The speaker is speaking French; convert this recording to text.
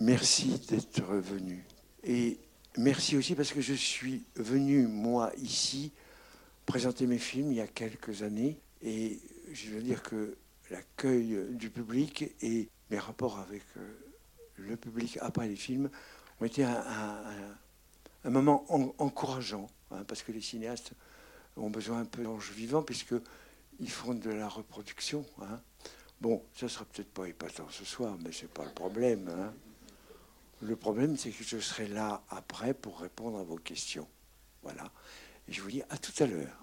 merci d'être venu. Et merci aussi parce que je suis venu, moi, ici, présenter mes films il y a quelques années. Et je veux dire que l'accueil du public et mes rapports avec euh, le public après les films ont été un, moment encourageant, hein, parce que les cinéastes ont besoin un peu d'ange vivant, puisqu'ils font de la reproduction. Hein. Bon, ça sera peut-être pas épatant ce soir, mais c'est pas le problème. Hein. Le problème, c'est que je serai là après pour répondre à vos questions. Voilà. Je vous dis à tout à l'heure.